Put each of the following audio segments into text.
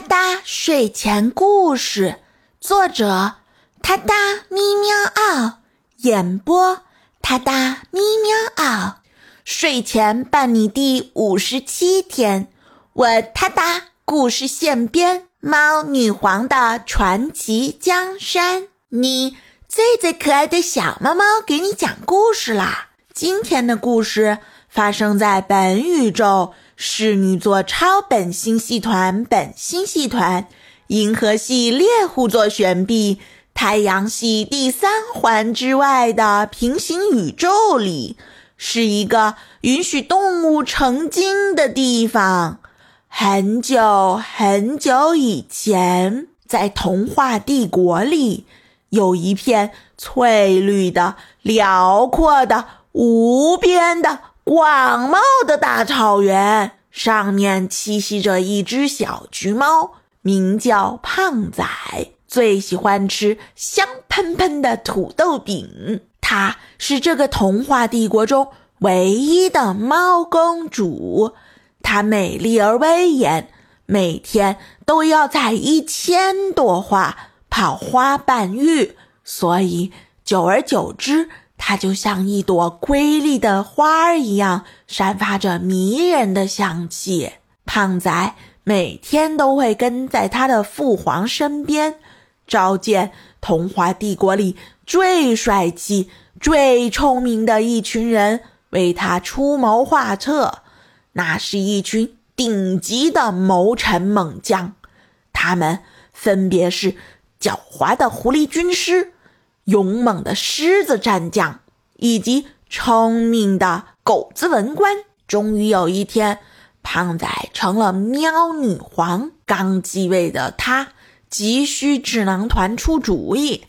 哒睡前故事，作者：哒哒咪喵嗷，演播：哒哒咪喵嗷。睡前伴你第五十七天，我哒哒故事现编《猫女皇的传奇江山》，你最最可爱的小猫猫给你讲故事啦！今天的故事发生在本宇宙。侍女座超本星系团、本星系团、银河系猎户座旋臂、太阳系第三环之外的平行宇宙里，是一个允许动物成精的地方。很久很久以前，在童话帝国里，有一片翠绿的、辽阔的、无边的。广袤的大草原上面栖息着一只小橘猫，名叫胖仔，最喜欢吃香喷喷的土豆饼。它是这个童话帝国中唯一的猫公主。她美丽而威严，每天都要采一千朵花，泡花瓣浴，所以久而久之。它就像一朵瑰丽的花儿一样，散发着迷人的香气。胖仔每天都会跟在他的父皇身边，召见童话帝国里最帅气、最聪明的一群人，为他出谋划策。那是一群顶级的谋臣猛将，他们分别是狡猾的狐狸军师。勇猛的狮子战将以及聪明的狗子文官，终于有一天，胖仔成了喵女皇。刚继位的他急需智囊团出主意，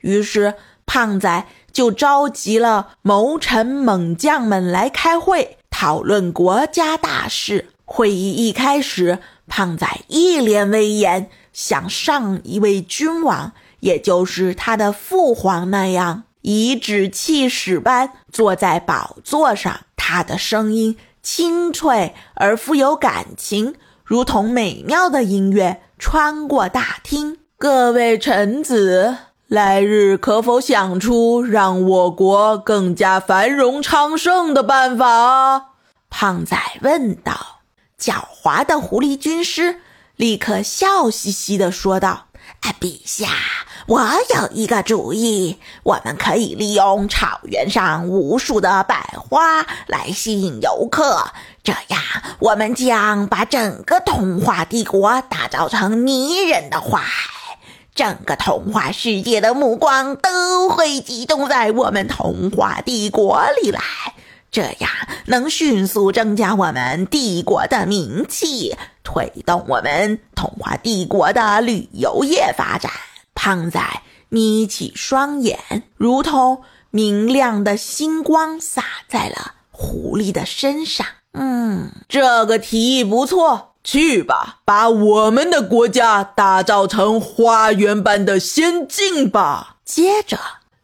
于是胖仔就召集了谋臣猛将们来开会，讨论国家大事。会议一开始，胖仔一脸威严，想上一位君王。也就是他的父皇那样，颐指气使般坐在宝座上。他的声音清脆而富有感情，如同美妙的音乐穿过大厅。各位臣子，来日可否想出让我国更加繁荣昌盛的办法？胖仔问道。狡猾的狐狸军师立刻笑嘻嘻地说道：“，啊陛下。”我有一个主意，我们可以利用草原上无数的百花来吸引游客，这样我们将把整个童话帝国打造成迷人的花海，整个童话世界的目光都会集中在我们童话帝国里来，这样能迅速增加我们帝国的名气，推动我们童话帝国的旅游业发展。胖仔眯起双眼，如同明亮的星光洒在了狐狸的身上。嗯，这个提议不错，去吧，把我们的国家打造成花园般的仙境吧。接着，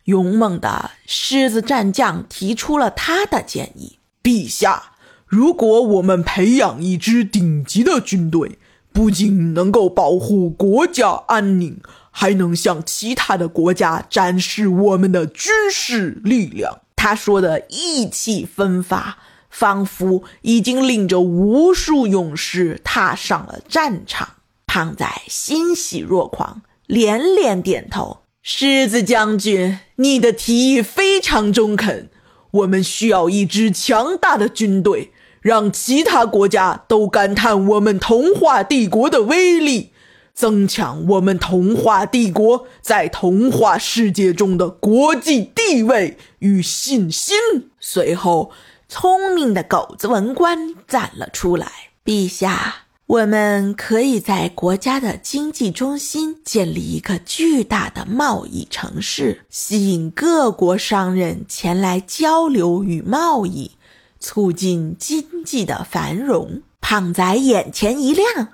勇猛的狮子战将提出了他的建议：陛下，如果我们培养一支顶级的军队，不仅能够保护国家安宁。还能向其他的国家展示我们的军事力量。他说的意气风发，仿佛已经领着无数勇士踏上了战场。胖仔欣喜若狂，连连点头。狮子将军，你的提议非常中肯。我们需要一支强大的军队，让其他国家都感叹我们童话帝国的威力。增强我们童话帝国在童话世界中的国际地位与信心。随后，聪明的狗子文官站了出来：“陛下，我们可以在国家的经济中心建立一个巨大的贸易城市，吸引各国商人前来交流与贸易，促进经济的繁荣。”胖仔眼前一亮。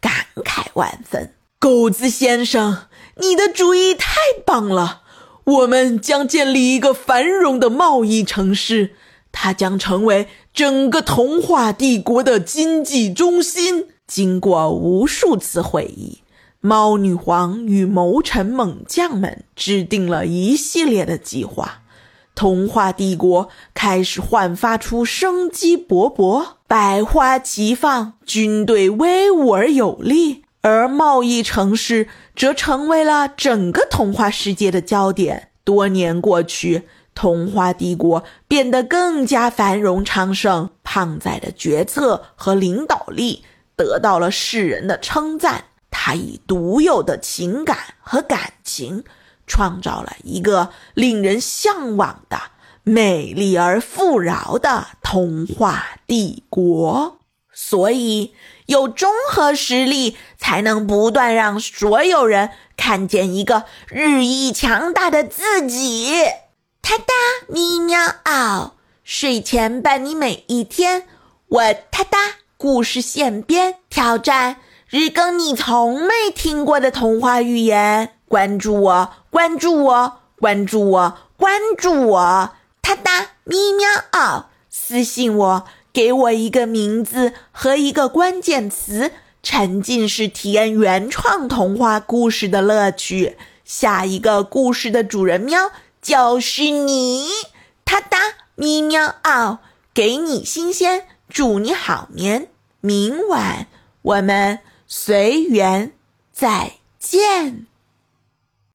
感慨万分，狗子先生，你的主意太棒了！我们将建立一个繁荣的贸易城市，它将成为整个童话帝国的经济中心。经过无数次会议，猫女皇与谋臣猛将们制定了一系列的计划。童话帝国开始焕发出生机勃勃，百花齐放，军队威武而有力，而贸易城市则成为了整个童话世界的焦点。多年过去，童话帝国变得更加繁荣昌盛，胖仔的决策和领导力得到了世人的称赞。他以独有的情感和感情。创造了一个令人向往的美丽而富饶的童话帝国，所以有综合实力，才能不断让所有人看见一个日益强大的自己。哒哒咪喵嗷，睡前伴你每一天。我哒哒故事现编，挑战日更你从没听过的童话寓言。关注我，关注我，关注我，关注我！哒哒咪喵哦，私信我，给我一个名字和一个关键词，沉浸式体验原创童话故事的乐趣。下一个故事的主人喵就是你！哒哒咪喵哦，给你新鲜，祝你好眠。明晚我们随缘再见。